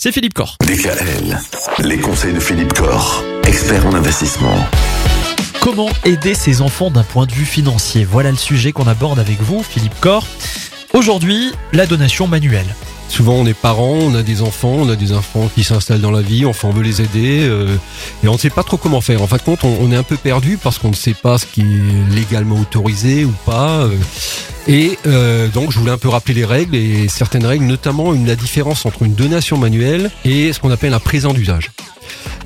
C'est Philippe Corr. DKL, les conseils de Philippe Corr, expert en investissement. Comment aider ses enfants d'un point de vue financier? Voilà le sujet qu'on aborde avec vous, Philippe Corr. Aujourd'hui, la donation manuelle. Souvent, on est parents, on a des enfants, on a des enfants qui s'installent dans la vie, enfin, on veut les aider, euh, et on ne sait pas trop comment faire. En fin de compte, on, on est un peu perdu parce qu'on ne sait pas ce qui est légalement autorisé ou pas. euh, et euh, donc, je voulais un peu rappeler les règles et certaines règles, notamment une, la différence entre une donation manuelle et ce qu'on appelle un présent d'usage.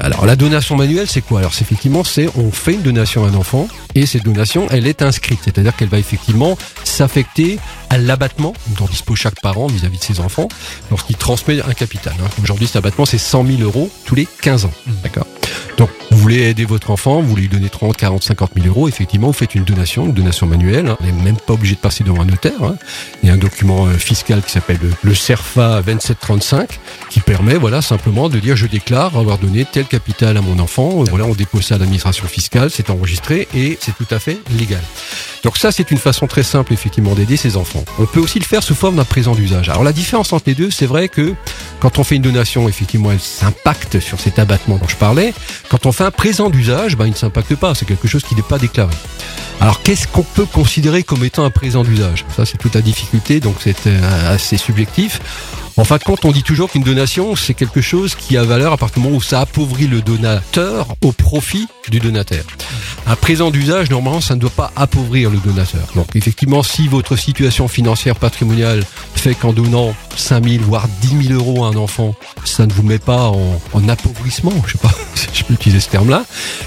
Alors la donation manuelle, c'est quoi? Alors c'est effectivement, c'est on fait une donation à un enfant et cette donation, elle est inscrite, c'est-à-dire qu'elle va effectivement s'affecter à l'abattement dont dispose chaque parent vis-à-vis de ses enfants lorsqu'il transmet un capital. hein. Aujourd'hui, cet abattement, c'est 100 000 euros tous les 15 ans. D'accord? donc, vous voulez aider votre enfant, vous lui donner 30, 40, 50 000 euros, effectivement, vous faites une donation, une donation manuelle. hein. Vous n'êtes même pas obligé de passer devant un notaire. hein. Il y a un document euh, fiscal qui s'appelle le, le CERFA 2735 qui permet, voilà, simplement de dire je déclare avoir donné tel capital à mon enfant. Euh, Voilà, on dépose ça à l'administration fiscale, c'est enregistré et c'est tout à fait légal. Donc ça, c'est une façon très simple, effectivement, d'aider ses enfants. On peut aussi le faire sous forme d'un présent d'usage. Alors la différence entre les deux, c'est vrai que quand on fait une donation, effectivement, elle s'impacte sur cet abattement dont je parlais. Quand on fait un présent d'usage, ben, il ne s'impacte pas. C'est quelque chose qui n'est pas déclaré. Alors, qu'est-ce qu'on peut considérer comme étant un présent d'usage? Ça, c'est toute la difficulté, donc c'est euh, assez subjectif. En fin de compte, on dit toujours qu'une donation, c'est quelque chose qui a valeur à partir du moment où ça appauvrit le donateur au profit du donateur. Un présent d'usage, normalement, ça ne doit pas appauvrir le donateur. Donc, effectivement, si votre situation financière patrimoniale fait qu'en donnant 5 000, voire 10 000 euros à un enfant, ça ne vous met pas en, en appauvrissement, je sais pas si je peux utiliser ce terme-là,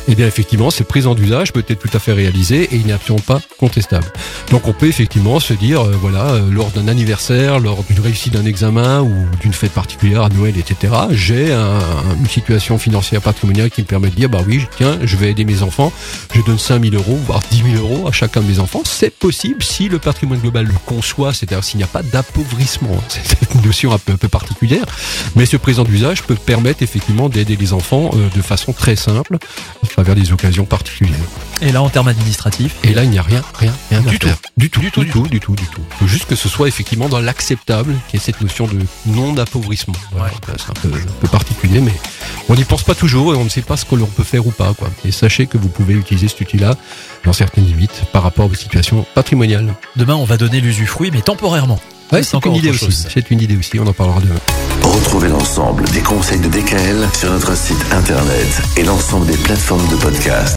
eh bien, effectivement, ce présent d'usage peut être tout à fait réalisé et il n'est absolument pas contestable. Donc, on peut effectivement se dire, euh, voilà, euh, lors d'un anniversaire, lors d'une réussite d'un examen ou d'une fête particulière à Noël, etc., j'ai un- une situation financière patrimoniale qui me permet de dire, bah oui, tiens, je vais aider mes enfants, je donne 5 000 euros, voire 10 000 euros à chacun de mes enfants. C'est possible si le patrimoine global le conçoit, c'est-à-dire s'il n'y a pas d'appauvrissement. C'est une notion un peu, un peu particulière. Mais ce présent d'usage peut permettre effectivement d'aider les enfants euh, de façon très simple, à travers des occasions particulières. Et là, en termes administratifs, Et là, il n'y a rien, rien, rien Du à faire. tout. Du tout, Du tout, du tout, du tout, du tout. Faut juste que ce soit effectivement dans l'acceptable, qui est cette notion de non-appauvrissement. Voilà, C'est un peu, un peu particulier, mais on n'y pense pas toujours et on ne sait pas ce que l'on peut faire ou pas, quoi. Et sachez que vous pouvez utiliser cet outil-là dans certaines limites par rapport à vos situations patrimoniales. demain, on va donner l'usufruit, mais temporairement. Ouais, C'est c'est encore une idée aussi. C'est une idée aussi. On en parlera demain. Retrouvez l'ensemble des conseils de DKL sur notre site internet et l'ensemble des plateformes de podcast.